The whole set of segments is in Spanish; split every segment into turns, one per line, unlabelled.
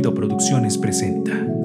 Producciones presenta.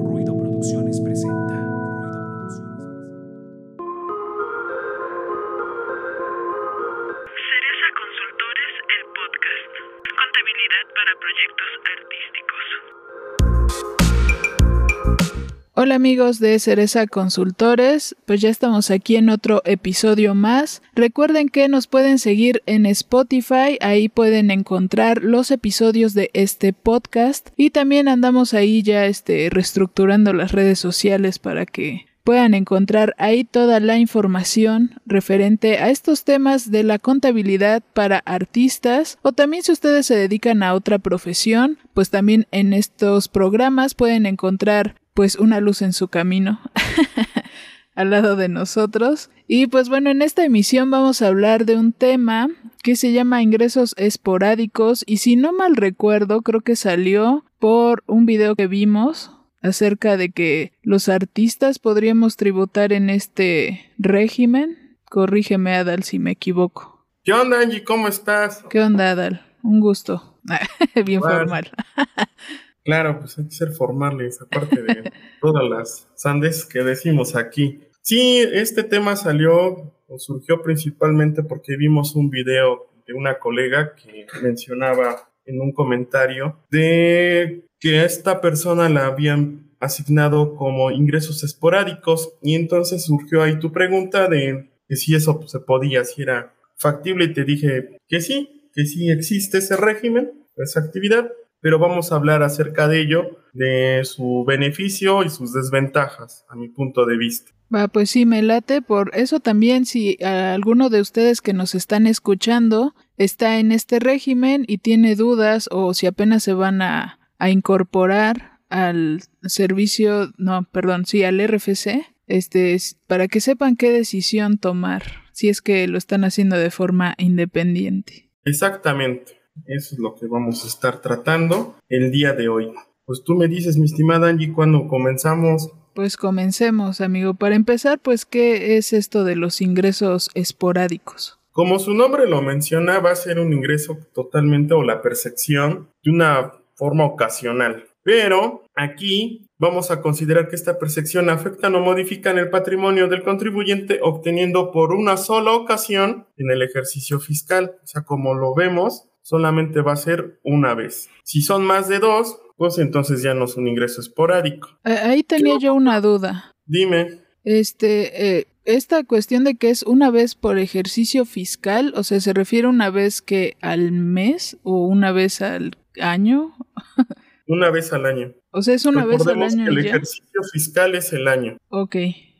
Hola amigos de Cereza Consultores, pues ya estamos aquí en otro episodio más. Recuerden que nos pueden seguir en Spotify, ahí pueden encontrar los episodios de este podcast. Y también andamos ahí ya este reestructurando las redes sociales para que puedan encontrar ahí toda la información referente a estos temas de la contabilidad para artistas. O también si ustedes se dedican a otra profesión, pues también en estos programas pueden encontrar pues una luz en su camino al lado de nosotros. Y pues bueno, en esta emisión vamos a hablar de un tema que se llama ingresos esporádicos y si no mal recuerdo creo que salió por un video que vimos acerca de que los artistas podríamos tributar en este régimen. Corrígeme Adal si me equivoco.
¿Qué onda, Angie? ¿Cómo estás?
¿Qué onda Adal? Un gusto. Bien
Bueno.
formal.
Claro, pues hay que ser formales, aparte de todas las sandes que decimos aquí. Sí, este tema salió o surgió principalmente porque vimos un video de una colega que mencionaba en un comentario de que a esta persona la habían asignado como ingresos esporádicos. Y entonces surgió ahí tu pregunta de que si eso pues, se podía, si era factible. Y te dije que sí, que sí existe ese régimen, esa actividad, pero vamos a hablar acerca de ello, de su beneficio y sus desventajas, a mi punto de vista.
Va, pues sí, me late. Por eso también, si alguno de ustedes que nos están escuchando está en este régimen y tiene dudas o si apenas se van a, a incorporar al servicio, no, perdón, sí, al RFC, este, es para que sepan qué decisión tomar, si es que lo están haciendo de forma independiente.
Exactamente, eso es lo que vamos a estar tratando el día de hoy. Pues tú me dices, mi estimada Angie, cuando comenzamos,
Pues comencemos, amigo. Para empezar, pues, ¿qué es esto de los ingresos esporádicos?
como su nombre lo menciona, va a ser un ingreso totalmente o la percepción de una forma ocasional. Pero aquí vamos a considerar que esta percepción afecta o modifica en el patrimonio del contribuyente obteniendo por una sola ocasión en el ejercicio fiscal. O sea, como lo vemos, solamente va a ser una vez. Si son más de dos, pues entonces ya no es un ingreso esporádico.
Eh, Ahí tenía yo una duda.
Dime,
Este, eh, esta cuestión de que es una vez por ejercicio fiscal, o sea, ¿se refiere una vez que al mes o una vez al año?
una vez al año.
O sea, es una vez al año
que el
ya.
ejercicio fiscal es el año.
Ok,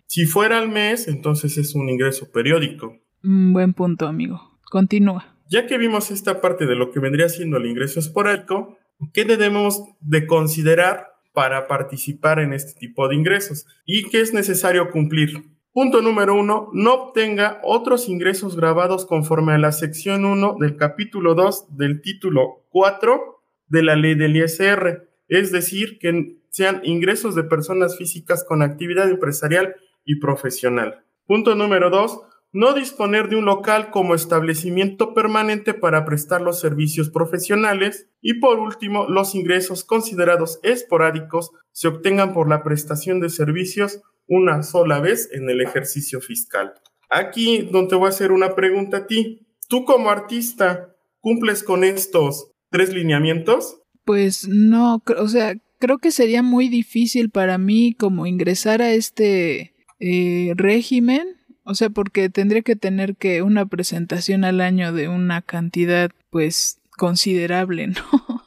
Si fuera al mes, entonces es un ingreso periódico.
Mm, buen punto, amigo. Continúa.
Ya que vimos esta parte de lo que vendría siendo el ingreso esporádico, ¿qué debemos de considerar para participar en este tipo de ingresos? ¿Y qué es necesario cumplir? Punto número uno, no obtenga otros ingresos grabados conforme a la sección 1 del capítulo 2 del título 4 de la ley del ISR, es decir, que sean ingresos de personas físicas con actividad empresarial y profesional. Punto número dos, no disponer de un local como establecimiento permanente para prestar los servicios profesionales. Y por último, los ingresos considerados esporádicos se obtengan por la prestación de servicios una sola vez en el ejercicio fiscal. Aquí donde voy a hacer una pregunta a ti. Tú como artista, ¿cumples con estos tres lineamientos?
Pues no, o sea, creo que sería muy difícil para mí como ingresar a este eh, régimen, o sea, porque tendría que tener que una presentación al año de una cantidad, pues, considerable, ¿no?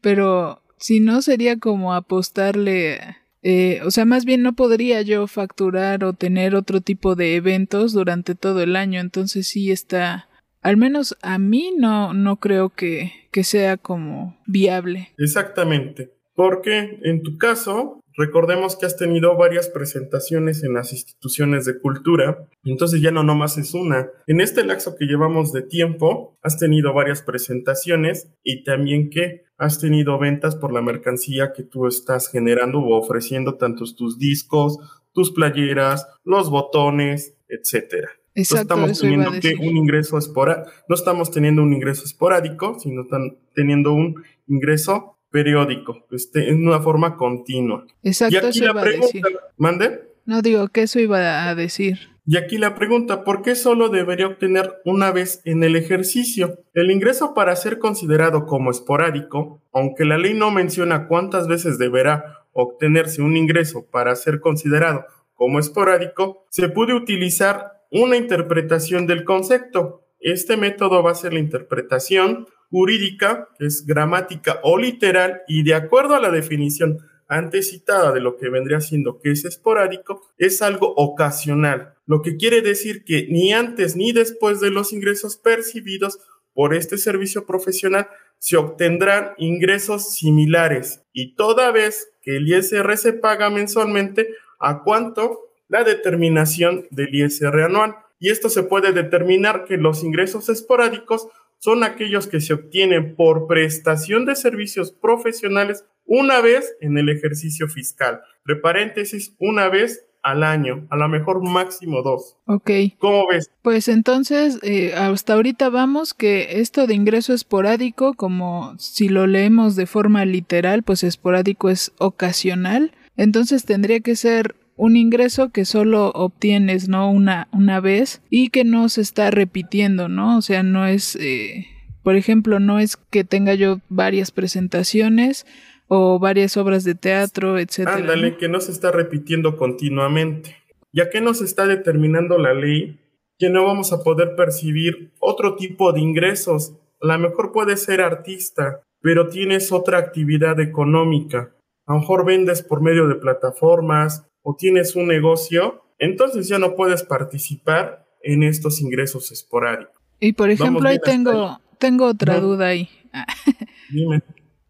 Pero si no sería como apostarle, eh, o sea, más bien no podría yo facturar o tener otro tipo de eventos durante todo el año, entonces sí está, al menos a mí no, no creo que, que sea como viable.
Exactamente. Porque en tu caso, recordemos que has tenido varias presentaciones en las instituciones de cultura, entonces ya no nomás es una. En este lapso que llevamos de tiempo, has tenido varias presentaciones y también que has tenido ventas por la mercancía que tú estás generando o ofreciendo, tantos tus discos, tus playeras, los botones, etcétera. No
Exacto,
estamos
iba a
teniendo que un ingreso esporádico, no estamos teniendo un ingreso esporádico, sino están teniendo un ingreso periódico, este, en una forma continua.
Exacto,
y aquí
eso
la
iba a
pregunta,
decir.
¿mande?
No digo que eso iba a decir.
Y aquí la pregunta, ¿por qué solo debería obtener una vez en el ejercicio? El ingreso para ser considerado como esporádico, aunque la ley no menciona cuántas veces deberá obtenerse un ingreso para ser considerado como esporádico, se puede utilizar una interpretación del concepto. Este método va a ser la interpretación jurídica, que es gramática o literal, y de acuerdo a la definición antes citada de lo que vendría siendo que es esporádico, es algo ocasional, lo que quiere decir que ni antes ni después de los ingresos percibidos por este servicio profesional se obtendrán ingresos similares y toda vez que el ISR se paga mensualmente, ¿a cuánto? La determinación del ISR anual. Y esto se puede determinar que los ingresos esporádicos son aquellos que se obtienen por prestación de servicios profesionales una vez en el ejercicio fiscal. Entre paréntesis, una vez al año, a lo mejor máximo dos.
Ok.
¿Cómo ves?
Pues entonces, eh, hasta ahorita vamos que esto de ingreso esporádico, como si lo leemos de forma literal, pues esporádico es ocasional. Entonces tendría que ser un ingreso que solo obtienes, ¿no? Una, una vez y que no se está repitiendo, ¿no? O sea, no es, eh, por ejemplo, no es que tenga yo varias presentaciones o varias obras de teatro, etcétera.
Ándale, que no se está repitiendo continuamente. Ya que nos está determinando la ley que no vamos a poder percibir otro tipo de ingresos. A lo mejor puedes ser artista, pero tienes otra actividad económica. A lo mejor vendes por medio de plataformas o tienes un negocio, entonces ya no puedes participar en estos ingresos esporádicos.
Y por ejemplo, ahí tengo, tengo otra duda ahí.
Dime.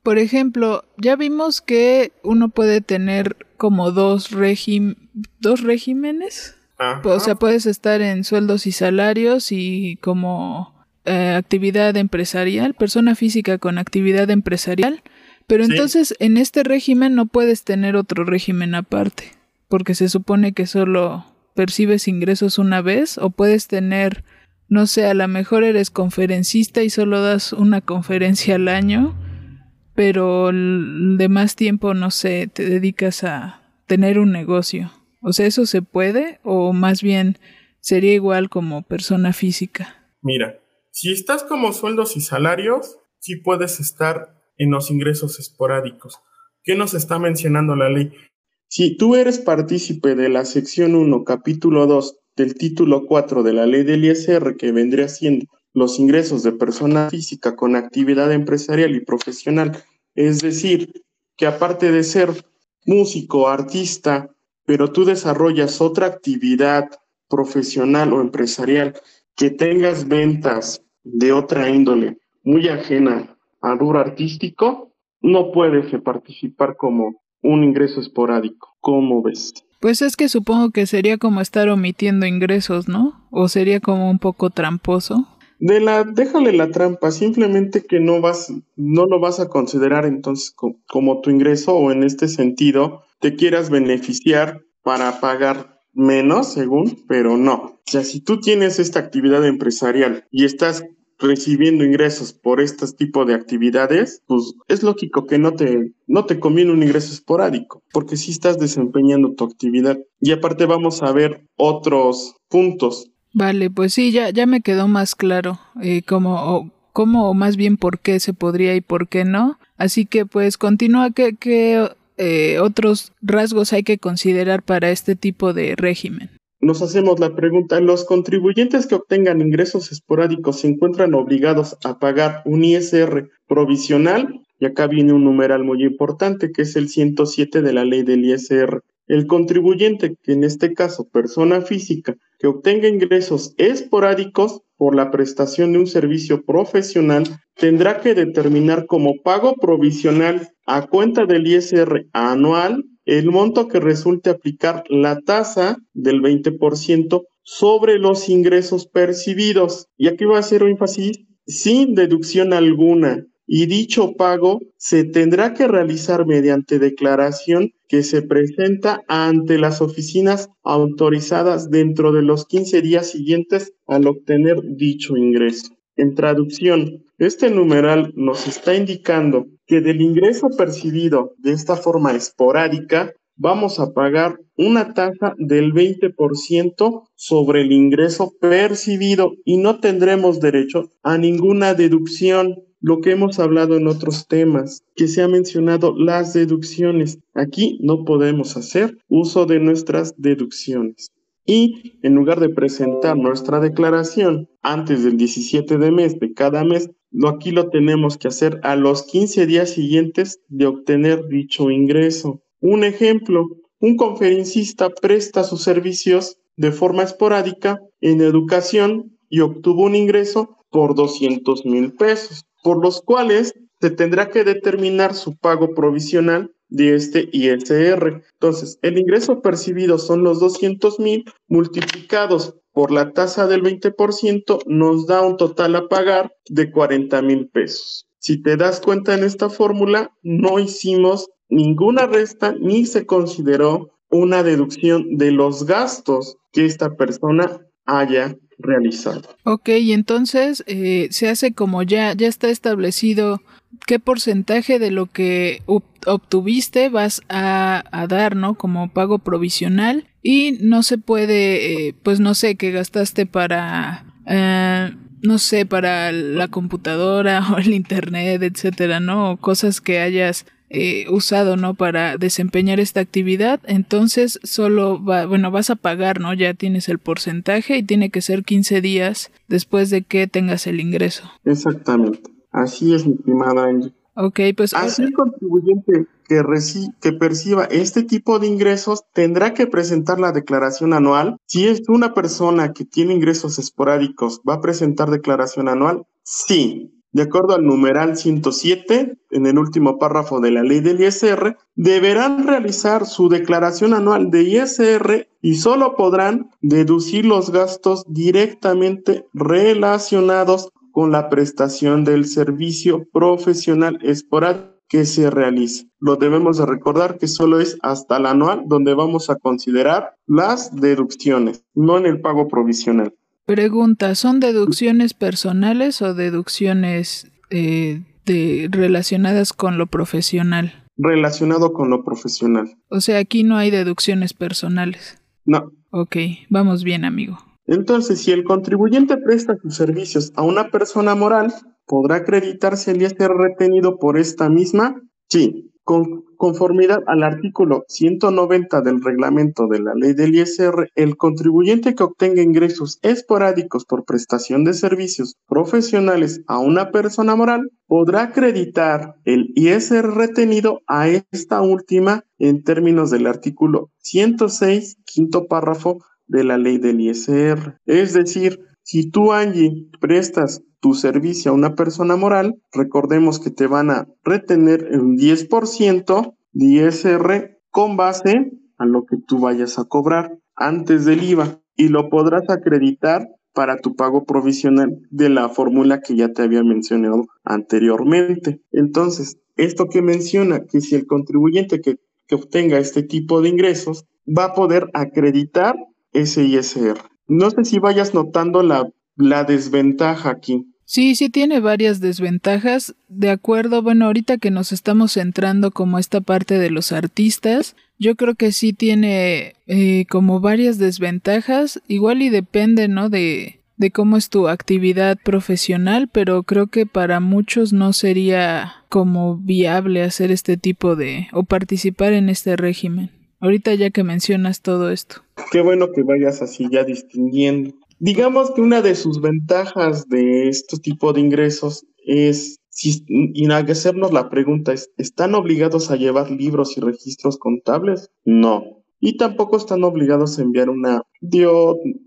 Por ejemplo, ya vimos que uno puede tener como dos, regim dos regímenes.
Ajá.
O sea, puedes estar en sueldos y salarios y como eh, actividad empresarial, persona física con actividad empresarial. Pero
Sí.
entonces en este régimen no puedes tener otro régimen aparte, porque se supone que solo percibes ingresos una vez o puedes tener, no sé, a lo mejor eres conferencista y solo das una conferencia al año, pero de más tiempo, no sé, te dedicas a tener un negocio. O sea, ¿eso se puede o más bien sería igual como persona física?
Mira, si estás como sueldos y salarios, sí puedes estar en los ingresos esporádicos. ¿Qué nos está mencionando la ley? Si tú eres partícipe de la sección 1, capítulo 2 del título 4 de la ley del ISR, que vendría siendo los ingresos de persona física con actividad empresarial y profesional, es decir, que aparte de ser músico, artista, pero tú desarrollas otra actividad profesional o empresarial, que tengas ventas de otra índole muy ajena al rubro artístico, no puedes participar como un ingreso esporádico. ¿Cómo ves?
Pues es que supongo que sería como estar omitiendo ingresos, ¿no? O sería como un poco tramposo.
De la, déjale la trampa, simplemente que no vas, no lo vas a considerar entonces co- como tu ingreso o en este sentido te quieras beneficiar para pagar menos, según, pero no. O sea, si tú tienes esta actividad empresarial y estás recibiendo ingresos por este tipo de actividades, pues es lógico que no te, no te conviene un ingreso esporádico, porque sí estás desempeñando tu actividad. Y aparte vamos a ver otros puntos
Vale, pues sí, ya, ya me quedó más claro eh, cómo, o, cómo o más bien por qué se podría y por qué no. Así que pues continúa, ¿qué, qué eh, otros rasgos hay que considerar para este tipo de régimen?
Nos hacemos la pregunta, ¿los contribuyentes que obtengan ingresos esporádicos se encuentran obligados a pagar un ISR provisional? Y acá viene un numeral muy importante que es el 107 de la ley del ISR. El contribuyente, que en este caso persona física, que obtenga ingresos esporádicos por la prestación de un servicio profesional, tendrá que determinar como pago provisional a cuenta del ISR anual el monto que resulte aplicar la tasa del 20% sobre los ingresos percibidos. Y aquí va a hacer énfasis sin deducción alguna. Y dicho pago se tendrá que realizar mediante declaración que se presenta ante las oficinas autorizadas dentro de los 15 días siguientes al obtener dicho ingreso. En traducción, este numeral nos está indicando que del ingreso percibido de esta forma esporádica, vamos a pagar una tasa del 20% sobre el ingreso percibido y no tendremos derecho a ninguna deducción. Lo que hemos hablado en otros temas, que se ha mencionado las deducciones. Aquí no podemos hacer uso de nuestras deducciones. Y en lugar de presentar nuestra declaración antes del 17 de mes de cada mes, aquí lo tenemos que hacer a los 15 días siguientes de obtener dicho ingreso. Un ejemplo, un conferencista presta sus servicios de forma esporádica en educación y obtuvo un ingreso por 200 mil pesos, por los cuales se tendrá que determinar su pago provisional de este ISR. Entonces, el ingreso percibido son los 200 mil multiplicados por la tasa del 20%, nos da un total a pagar de 40 mil pesos. Si te das cuenta en esta fórmula, no hicimos ninguna resta ni se consideró una deducción de los gastos que esta persona haya realizado.
Ok, y entonces eh, se hace como ya, ya está establecido qué porcentaje de lo que obtuviste vas a, dar, ¿no? Como pago provisional y no se puede, eh, pues no sé, que gastaste para... Eh, no sé, para la computadora o el internet, etcétera, ¿no? O cosas que hayas eh, usado, ¿no? Para desempeñar esta actividad, entonces solo va, bueno, vas a pagar, ¿no? Ya tienes el porcentaje y tiene que ser 15 días después de que tengas el ingreso.
Exactamente. Así es, mi estimada Angie.
Ok, pues.
Así el contribuyente que, que perciba este tipo de ingresos tendrá que presentar la declaración anual. Si es una persona que tiene ingresos esporádicos, ¿va a presentar declaración anual? Sí. De acuerdo al numeral 107, en el último párrafo de la ley del ISR, deberán realizar su declaración anual de ISR y solo podrán deducir los gastos directamente relacionados con la prestación del servicio profesional esporádico que se realice. Lo debemos de recordar que solo es hasta el anual donde vamos a considerar las deducciones, no en el pago provisional.
Pregunta, ¿son deducciones personales o deducciones eh, de, relacionadas con lo profesional?
Relacionado con lo profesional.
O sea, aquí no hay deducciones personales.
No.
Ok, vamos bien, amigo.
Entonces, si el contribuyente presta sus servicios a una persona moral, ¿podrá acreditarse el ISR retenido por esta misma? Sí. Con conformidad al artículo 190 del reglamento de la ley del ISR, el contribuyente que obtenga ingresos esporádicos por prestación de servicios profesionales a una persona moral podrá acreditar el ISR retenido a esta última en términos del artículo 106, quinto párrafo de la ley del ISR. Es decir, si tú, Angie, prestas tu servicio a una persona moral, recordemos que te van a retener un 10% de ISR con base a lo que tú vayas a cobrar antes del IVA y lo podrás acreditar para tu pago provisional de la fórmula que ya te había mencionado anteriormente. Entonces, esto que menciona que si el contribuyente que, que obtenga este tipo de ingresos va a poder acreditar ese ISR. No sé si vayas notando la, la desventaja aquí.
Sí, sí tiene varias desventajas. De acuerdo, bueno, ahorita que nos estamos centrando como esta parte de los artistas, yo creo que sí tiene eh, como varias desventajas. Igual y depende, ¿no? De, de cómo es tu actividad profesional, pero creo que para muchos no sería como viable hacer este tipo de o participar en este régimen. Ahorita ya que mencionas todo esto.
Qué bueno que vayas así ya distinguiendo. Digamos que una de sus ventajas de este tipo de ingresos es, si, y hacernos la pregunta es, ¿están obligados a llevar libros y registros contables? No. Y tampoco están obligados a enviar una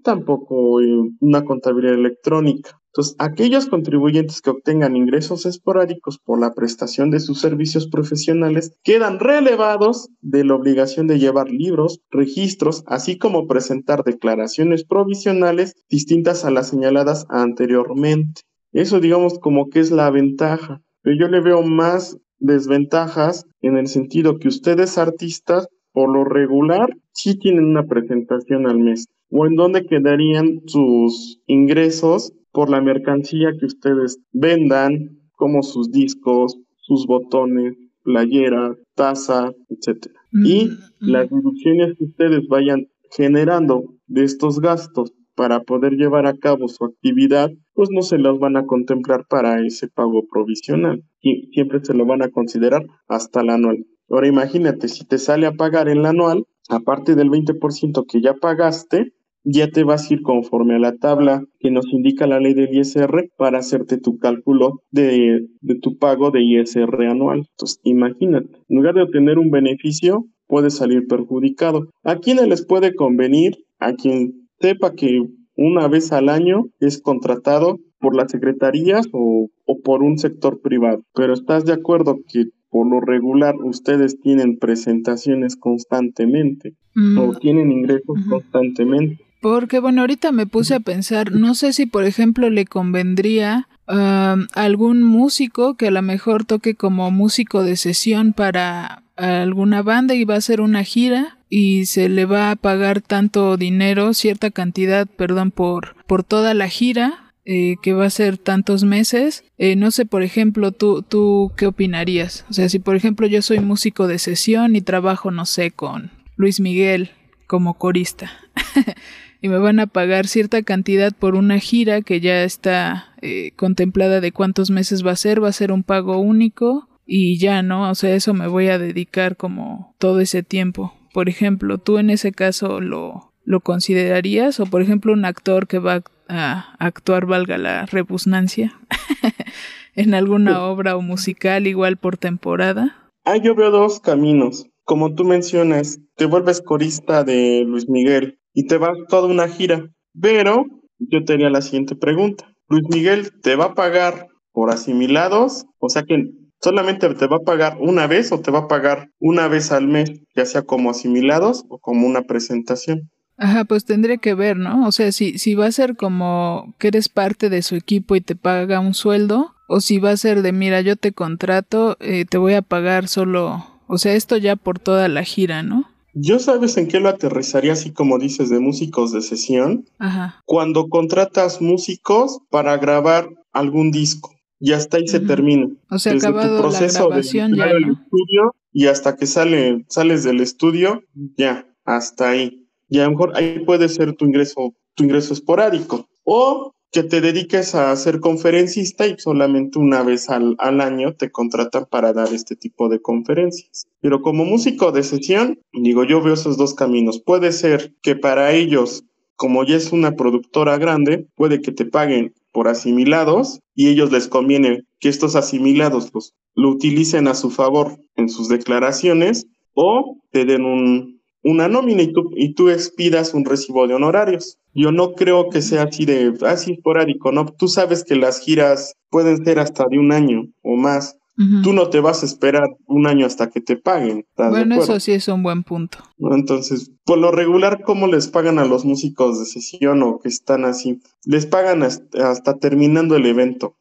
tampoco eh, una contabilidad electrónica. Entonces, aquellos contribuyentes que obtengan ingresos esporádicos por la prestación de sus servicios profesionales quedan relevados de la obligación de llevar libros, registros, así como presentar declaraciones provisionales distintas a las señaladas anteriormente. Eso digamos como que es la ventaja, pero yo le veo más desventajas en el sentido que ustedes artistas por lo regular sí tienen una presentación al mes o en dónde quedarían sus ingresos por la mercancía que ustedes vendan, como sus discos, sus botones, playera, taza, etcétera. Y
Mm,
las deducciones que ustedes vayan generando de estos gastos para poder llevar a cabo su actividad, pues no se las van a contemplar para ese pago provisional. Y siempre se lo van a considerar hasta el anual. Ahora imagínate, si te sale a pagar en la anual, aparte del 20% que ya pagaste, ya te vas a ir conforme a la tabla que nos indica la ley del ISR para hacerte tu cálculo de, de tu pago de ISR anual. Entonces, imagínate, en lugar de obtener un beneficio, puede salir perjudicado. ¿A quién les puede convenir? A quien sepa que una vez al año es contratado por las secretarías o, o por un sector privado. Pero estás de acuerdo que por lo regular ustedes tienen presentaciones constantemente
mm,
o tienen ingresos constantemente.
Porque bueno, ahorita me puse a pensar, no sé si por ejemplo le convendría a algún músico que a lo mejor toque como músico de sesión para alguna banda y va a hacer una gira y se le va a pagar tanto dinero, cierta cantidad, perdón, por, por toda la gira, eh, que va a ser tantos meses. Eh, no sé, por ejemplo, tú, tú qué opinarías. O sea, si por ejemplo yo soy músico de sesión y trabajo, no sé, con Luis Miguel como corista. y me van a pagar cierta cantidad por una gira que ya está eh, contemplada de cuántos meses va a ser, va a ser un pago único y ya, ¿no? O sea, eso me voy a dedicar como todo ese tiempo. Por ejemplo, ¿tú en ese caso lo, lo considerarías? O por ejemplo, un actor que va a actuar, valga la repugnancia, en alguna obra o musical igual por temporada.
Ah, yo veo dos caminos. Como tú mencionas, te vuelves corista de Luis Miguel y te vas toda una gira. Pero yo tenía la siguiente pregunta. Luis Miguel te va a pagar por asimilados, o sea que solamente te va a pagar una vez o te va a pagar una vez al mes, ya sea como asimilados o como una presentación.
Ajá, pues tendría que ver, ¿no? O sea, si, si va a ser como que eres parte de su equipo y te paga un sueldo, o si va a ser de, mira, yo te contrato, eh, te voy a pagar solo, o sea, esto ya por toda la gira, ¿no?
Yo sabes en qué lo aterrizaría así como dices de músicos de sesión,
Ajá.
cuando contratas músicos para grabar algún disco. Y hasta ahí se termina.
O sea,
Desde tu
acabado la
proceso de
ya, ¿no?
estudio y hasta que sale, sales del estudio, ya, hasta ahí. Y a lo mejor ahí puede ser tu ingreso, tu ingreso esporádico. O que te dediques a ser conferencista y solamente una vez al, al año te contratan para dar este tipo de conferencias. Pero como músico de sesión, digo, yo veo esos dos caminos. Puede ser que para ellos, como ya es una productora grande, puede que te paguen por asimilados y ellos les conviene que estos asimilados los, lo utilicen a su favor en sus declaraciones o te den un, una nómina y tú, y tú expidas un recibo de honorarios. Yo no creo que sea así de así esporádico, ¿no? Tú sabes que las giras pueden ser hasta de un año o más. Tú no te vas a esperar un año hasta que te paguen. ¿estás de
Bueno, eso sí es un buen punto.
Entonces, por lo regular, ¿cómo les pagan a los músicos de sesión o que están así? Les pagan hasta, hasta terminando el evento.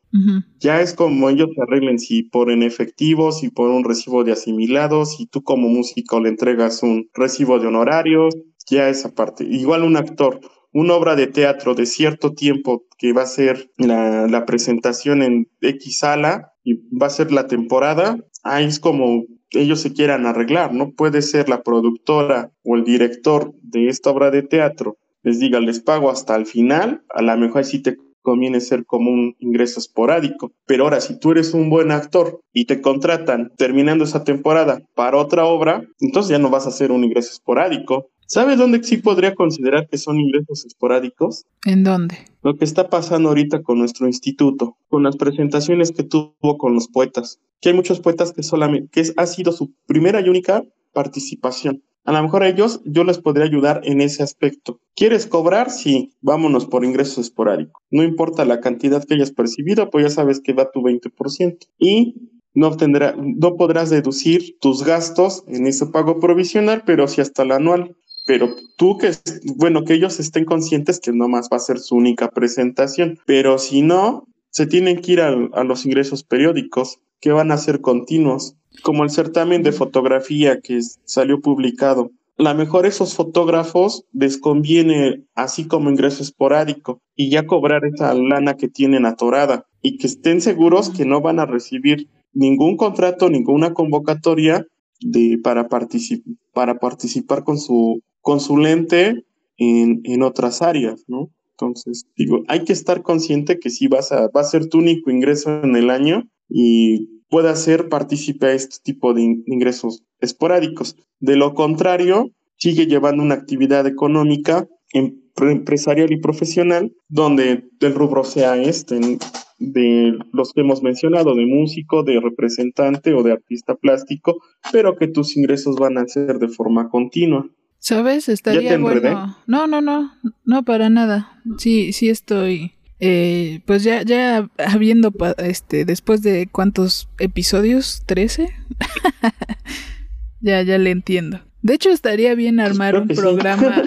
Ya es como ellos se arreglen, si por en efectivo, si por un recibo de asimilados, si tú como músico le entregas un recibo de honorarios, ya esa parte. Igual un actor, una obra de teatro de cierto tiempo que va a ser la, la presentación en X sala y va a ser la temporada, ahí es como ellos se quieran arreglar, ¿no? Puede ser la productora o el director de esta obra de teatro les diga, les pago hasta el final, a lo mejor sí te conviene ser como un ingreso esporádico. Pero ahora, si tú eres un buen actor y te contratan terminando esa temporada para otra obra, entonces ya no vas a hacer un ingreso esporádico. ¿Sabes dónde sí podría considerar que son ingresos esporádicos?
¿En dónde?
Lo que está pasando ahorita con nuestro instituto, con las presentaciones que tuvo con los poetas, que hay muchos poetas que solamente, que es- ha sido su primera y única participación. A lo mejor a ellos yo les podría ayudar en ese aspecto. ¿Quieres cobrar? Sí, vámonos por ingresos esporádicos. No importa la cantidad que hayas percibido, pues ya sabes que va tu 20%. Y no, obtendrá, no podrás deducir tus gastos en ese pago provisional, pero sí hasta el anual. Pero tú que, bueno, que ellos estén conscientes que nomás va a ser su única presentación. Pero si no, se tienen que ir a, los ingresos periódicos, que van a ser continuos, como el certamen de fotografía que salió publicado. La mejor esos fotógrafos les conviene así como ingreso esporádico y ya cobrar esa lana que tienen atorada y que estén seguros que no van a recibir ningún contrato, ninguna convocatoria de, para, particip para participar con su consulente en, en otras áreas, ¿no? Entonces, digo, hay que estar consciente que si vas a, va a ser tu único ingreso en el año y pueda ser partícipe a este tipo de ingresos esporádicos. De lo contrario, sigue llevando una actividad económica empresarial y profesional donde el rubro sea este, de los que hemos mencionado, de músico, de representante o de artista plástico, pero que tus ingresos van a ser de forma continua.
¿Sabes? Estaría bueno. No, no, no, no para nada. Sí, sí estoy. Eh, pues ya, ya habiendo, este, después de cuántos episodios, 13, ya, ya le entiendo. De hecho, estaría bien pues armar un programa,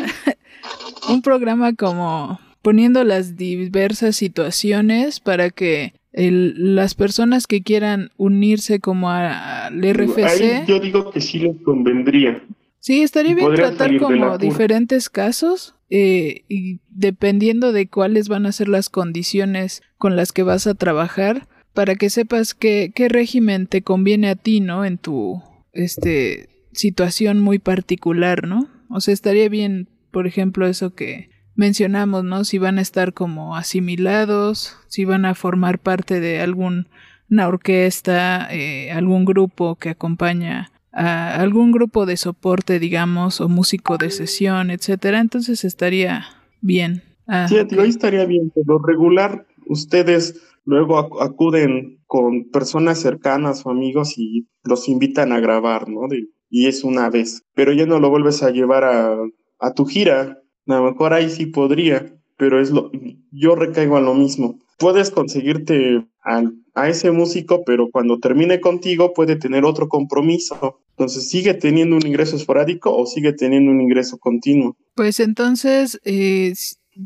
un programa como poniendo las diversas situaciones para que las personas que quieran unirse como al RFC.
yo digo que sí les convendría.
Sí, estaría bien tratar como diferentes casos eh, y dependiendo de cuáles van a ser las condiciones con las que vas a trabajar para que sepas qué, qué régimen te conviene a ti, ¿no? En tu este situación muy particular, ¿no? O sea, estaría bien, por ejemplo, eso que mencionamos, ¿no? Si van a estar como asimilados, si van a formar parte de alguna orquesta, eh, algún grupo que acompaña a algún grupo de soporte, digamos, o músico de sesión, etcétera, entonces estaría bien.
Ah, sí, ahí estaría bien, pero regular ustedes luego acuden con personas cercanas o amigos y los invitan a grabar, ¿no? y es una vez, pero ya no lo vuelves a llevar a, a tu gira, a lo mejor ahí sí podría, pero es lo, yo recaigo a lo mismo. Puedes conseguirte a, ese músico, pero cuando termine contigo puede tener otro compromiso. Entonces, ¿sigue teniendo un ingreso esporádico o sigue teniendo un ingreso continuo?
Pues entonces, eh,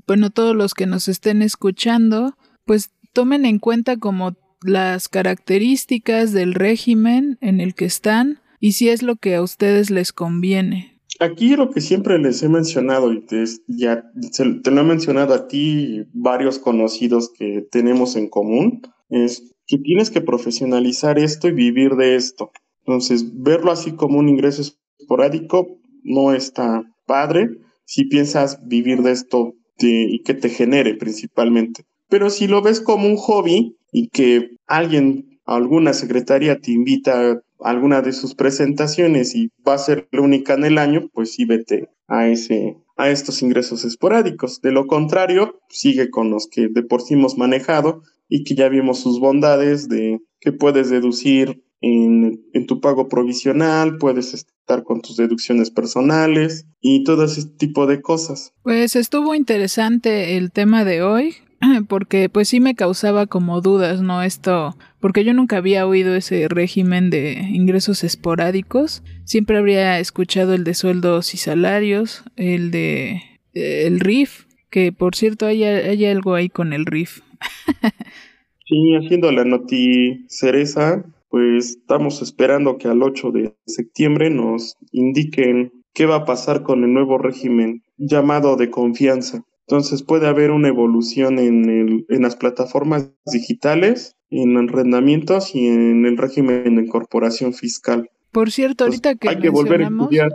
bueno, todos los que nos estén escuchando, pues tomen en cuenta como las características del régimen en el que están y si es lo que a ustedes les conviene.
Aquí lo que siempre les he mencionado, y te, ya te lo he mencionado a ti varios conocidos que tenemos en común, es que tienes que profesionalizar esto y vivir de esto. Entonces, verlo así como un ingreso esporádico no está padre si piensas vivir de esto y que te genere principalmente. Pero si lo ves como un hobby y que alguien, alguna secretaria te invita alguna de sus presentaciones y va a ser la única en el año, pues sí vete a ese a estos ingresos esporádicos. De lo contrario, sigue con los que de por sí hemos manejado y que ya vimos sus bondades de que puedes deducir en, en, tu pago provisional, puedes estar con tus deducciones personales y todo ese tipo de cosas.
Pues estuvo interesante el tema de hoy. porque pues sí me causaba como dudas, ¿no? Esto, porque yo nunca había oído ese régimen de ingresos esporádicos, siempre habría escuchado el de sueldos y salarios, el de el RIF, que por cierto hay, hay algo ahí con el RIF.
sí, haciendo la noti cereza, pues estamos esperando que al 8 de septiembre nos indiquen qué va a pasar con el nuevo régimen llamado de confianza. Entonces puede haber una evolución en, el, en las plataformas digitales, en arrendamientos y en el régimen de incorporación fiscal.
Por cierto, ahorita que
hay que volver a estudiar.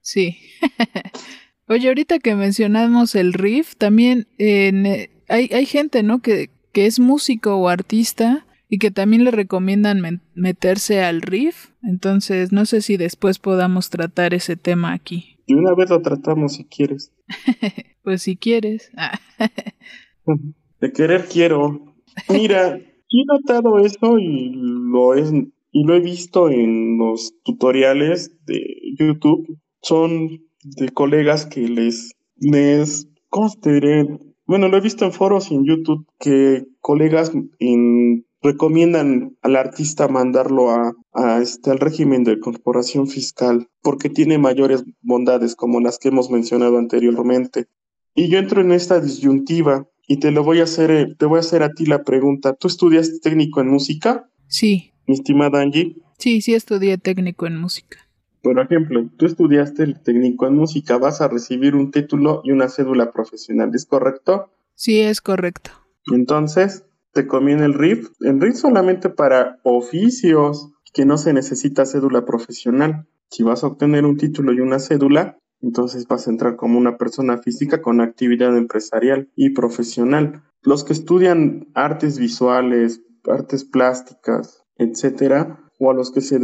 Sí. Oye, ahorita que mencionamos el RIF, también eh, hay, hay gente, ¿no? Que, que es músico o artista y que también le recomiendan meterse al RIF. Entonces, no sé si después podamos tratar ese tema aquí.
Y una vez lo tratamos si quieres.
pues si quieres.
de querer quiero. Mira, he notado eso y lo es y lo he visto en los tutoriales de YouTube. Son de colegas que les, les, ¿cómo te diré? Bueno, lo he visto en foros y en YouTube que colegas en recomiendan al artista mandarlo a, a, este, al régimen de corporación fiscal porque tiene mayores bondades como las que hemos mencionado anteriormente. Y yo entro en esta disyuntiva y te lo voy a hacer, eh, te voy a hacer a ti la pregunta. ¿Tú estudiaste técnico en música?
Sí.
Mi estimada Angie.
Sí, sí estudié técnico en música.
Por ejemplo, tú estudiaste el técnico en música, vas a recibir un título y una cédula profesional, ¿es correcto?
Sí, es correcto.
Entonces, te conviene el RIF. El RIF solamente para oficios que no se necesita cédula profesional. Si vas a obtener un título y una cédula, entonces vas a entrar como una persona física con actividad empresarial y profesional. Los que estudian artes visuales, artes plásticas, etcétera, o a los que se,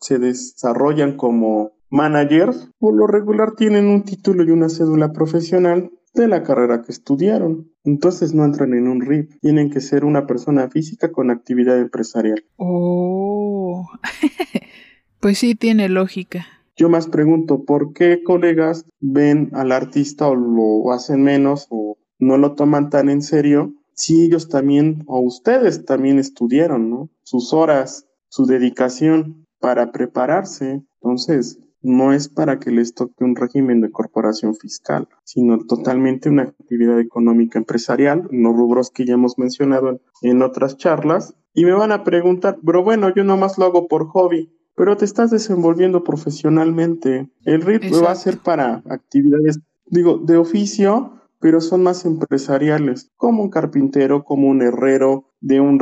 se desarrollan como managers, por lo regular tienen un título y una cédula profesional de la carrera que estudiaron. Entonces no entran en un RIP, tienen que ser una persona física con actividad empresarial.
Oh, pues sí tiene lógica.
Yo más pregunto, ¿por qué colegas ven al artista o lo hacen menos o no lo toman tan en serio si ellos también o ustedes también estudiaron, ¿no? Sus horas, su dedicación para prepararse. Entonces, no es para que les toque un régimen de corporación fiscal, sino totalmente una actividad económica empresarial, los rubros que ya hemos mencionado en, otras charlas. Y me van a preguntar, pero bueno, yo nomás lo hago por hobby pero te estás desenvolviendo profesionalmente. El RIT va a ser para actividades, digo, de oficio, pero son más empresariales, como un carpintero, como un herrero de un,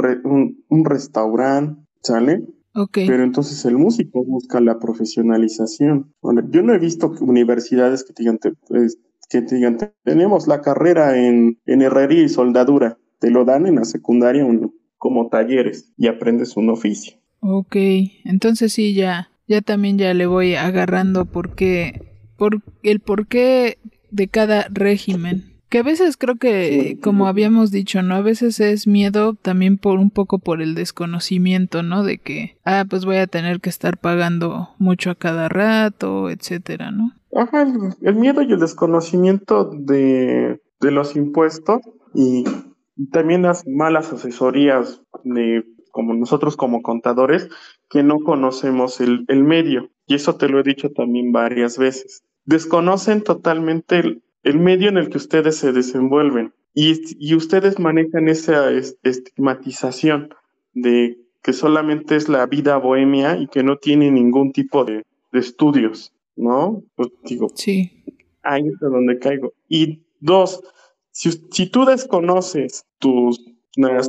un, restaurante, ¿sale?
Okay.
Pero entonces el músico busca la profesionalización. yo no he visto universidades que digan, que digan tenemos la carrera en, en herrería y soldadura. Te lo dan en la secundaria como talleres y aprendes un oficio.
Ok, entonces sí, ya, ya también ya le voy agarrando por qué, por el porqué de cada régimen. Que a veces creo que, como habíamos dicho, ¿no? A veces es miedo también por un poco por el desconocimiento, ¿no? De que, ah, pues voy a tener que estar pagando mucho a cada rato, etcétera, ¿no?
Ajá, el, el miedo y el desconocimiento de, de los impuestos y también las malas asesorías de como nosotros como contadores, que no conocemos el, medio. Y eso te lo he dicho también varias veces. Desconocen totalmente el, medio en el que ustedes se desenvuelven. Y, ustedes manejan esa estigmatización de que solamente es la vida bohemia y que no tiene ningún tipo de, estudios, ¿no? Pues digo,
sí.
ahí es donde caigo. Y dos, si, si tú desconoces tus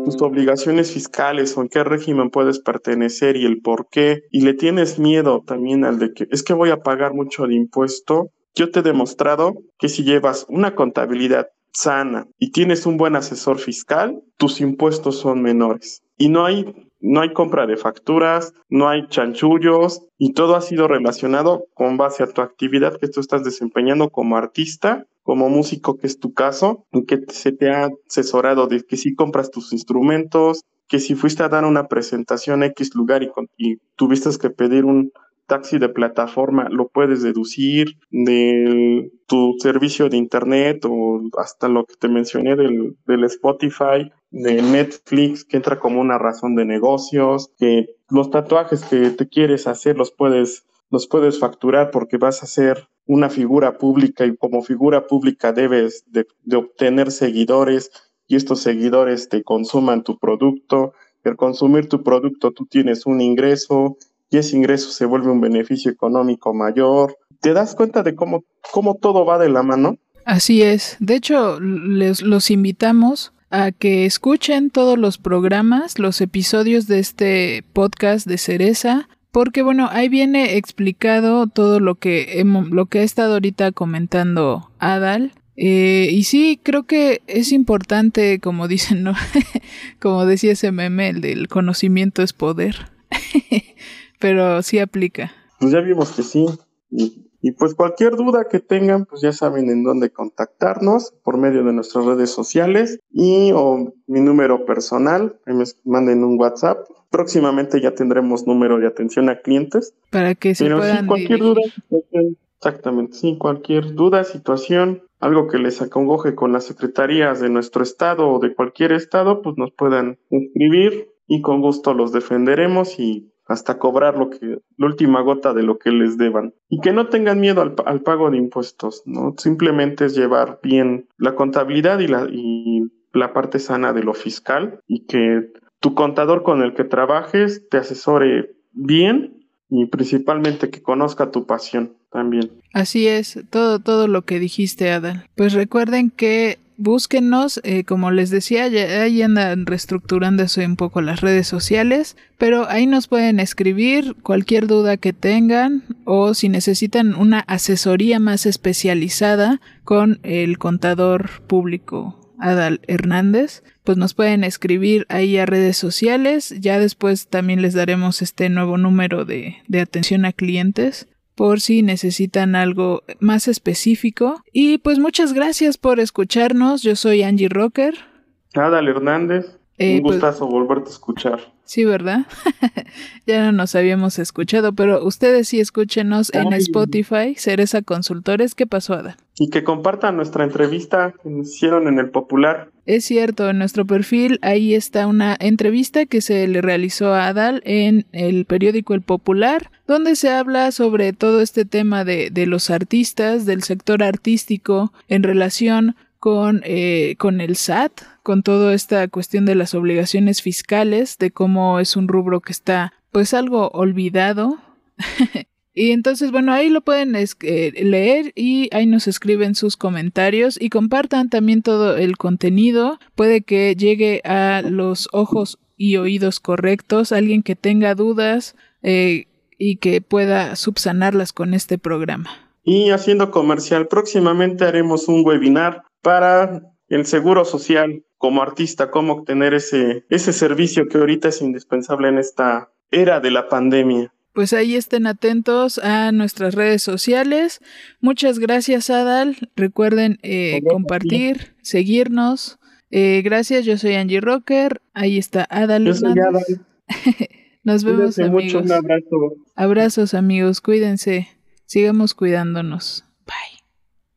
tus obligaciones fiscales o en qué régimen puedes pertenecer y el por qué, y le tienes miedo también al de que es que voy a pagar mucho de impuesto, yo te he demostrado que si llevas una contabilidad sana y tienes un buen asesor fiscal, tus impuestos son menores. Y no hay no hay compra de facturas, no hay chanchullos y todo ha sido relacionado con base a tu actividad que tú estás desempeñando como artista como músico, que es tu caso, en que se te ha asesorado de que si compras tus instrumentos, que si fuiste a dar una presentación a X lugar y, y tuviste que pedir un taxi de plataforma, lo puedes deducir de tu servicio de internet o hasta lo que te mencioné del, del Spotify, de Netflix, que entra como una razón de negocios, que los tatuajes que te quieres hacer los puedes, los puedes facturar porque vas a hacer una figura pública y como figura pública debes de, obtener seguidores y estos seguidores te consuman tu producto. Al consumir tu producto tú tienes un ingreso y ese ingreso se vuelve un beneficio económico mayor. ¿Te das cuenta de cómo, cómo todo va de la mano?
Así es. De hecho, les los invitamos a que escuchen todos los programas, los episodios de este podcast de Cereza, porque bueno, ahí viene explicado todo lo que, lo que ha estado ahorita comentando Adal. Eh, y sí, creo que es importante, como dicen, ¿no? como decía ese meme, el del conocimiento es poder. Pero sí aplica.
Pues ya vimos que sí. Y pues cualquier duda que tengan, pues ya saben en dónde contactarnos por medio de nuestras redes sociales y o mi número personal, me manden un WhatsApp. Próximamente ya tendremos número de atención a clientes.
Para que se
Pero
puedan
cualquier duda, exactamente, sí, cualquier duda, situación, algo que les acongoje con las secretarías de nuestro estado o de cualquier estado, pues nos puedan escribir y con gusto los defenderemos y hasta cobrar lo que, la última gota de lo que les deban. Y que no tengan miedo al, al pago de impuestos, ¿no? Simplemente es llevar bien la contabilidad y la, y la parte sana de lo fiscal y que tu contador con el que trabajes te asesore bien y principalmente que conozca tu pasión también.
Así es, todo, todo lo que dijiste, Adal. Pues recuerden que búsquennos, eh, como les decía, ya, ahí andan reestructurándose un poco las redes sociales, pero ahí nos pueden escribir cualquier duda que tengan o si necesitan una asesoría más especializada con el contador público Adal Hernández, pues nos pueden escribir ahí a redes sociales. Ya después también les daremos este nuevo número de, de atención a clientes por si necesitan algo más específico. Y pues muchas gracias por escucharnos. Yo soy Angie Rocker.
Adal Hernández.
Eh,
Un
pues-
gustazo volverte a escuchar.
Sí, ¿verdad? ya no nos habíamos escuchado, pero ustedes sí escúchenos en
Ay.
Spotify, Cereza Consultores. ¿Qué pasó, Ada?
Y que compartan nuestra entrevista que nos hicieron en el Popular.
Es cierto, en nuestro perfil ahí está una entrevista que se le realizó a Adal en el periódico El Popular, donde se habla sobre todo este tema de, de los artistas, del sector artístico en relación con, eh, con el SAT, con toda esta cuestión de las obligaciones fiscales, de cómo es un rubro que está pues algo olvidado. Y entonces, bueno, ahí lo pueden eh, leer y ahí nos escriben sus comentarios y compartan también todo el contenido. Puede que llegue a los ojos y oídos correctos, alguien que tenga dudas eh, y que pueda subsanarlas con este programa.
Y haciendo comercial, próximamente haremos un webinar para el seguro social como artista, cómo obtener ese, ese servicio que ahorita es indispensable en esta era de la pandemia.
Pues ahí estén atentos a nuestras redes sociales. Muchas gracias, Adal. Recuerden eh, compartir, seguirnos. Eh, gracias, yo soy Angie Rocker. Ahí está Adal
Yo soy. Adal.
Nos vemos,
Cuídense mucho,
amigos.
un abrazo.
Abrazos, amigos. Cuídense. Sigamos cuidándonos.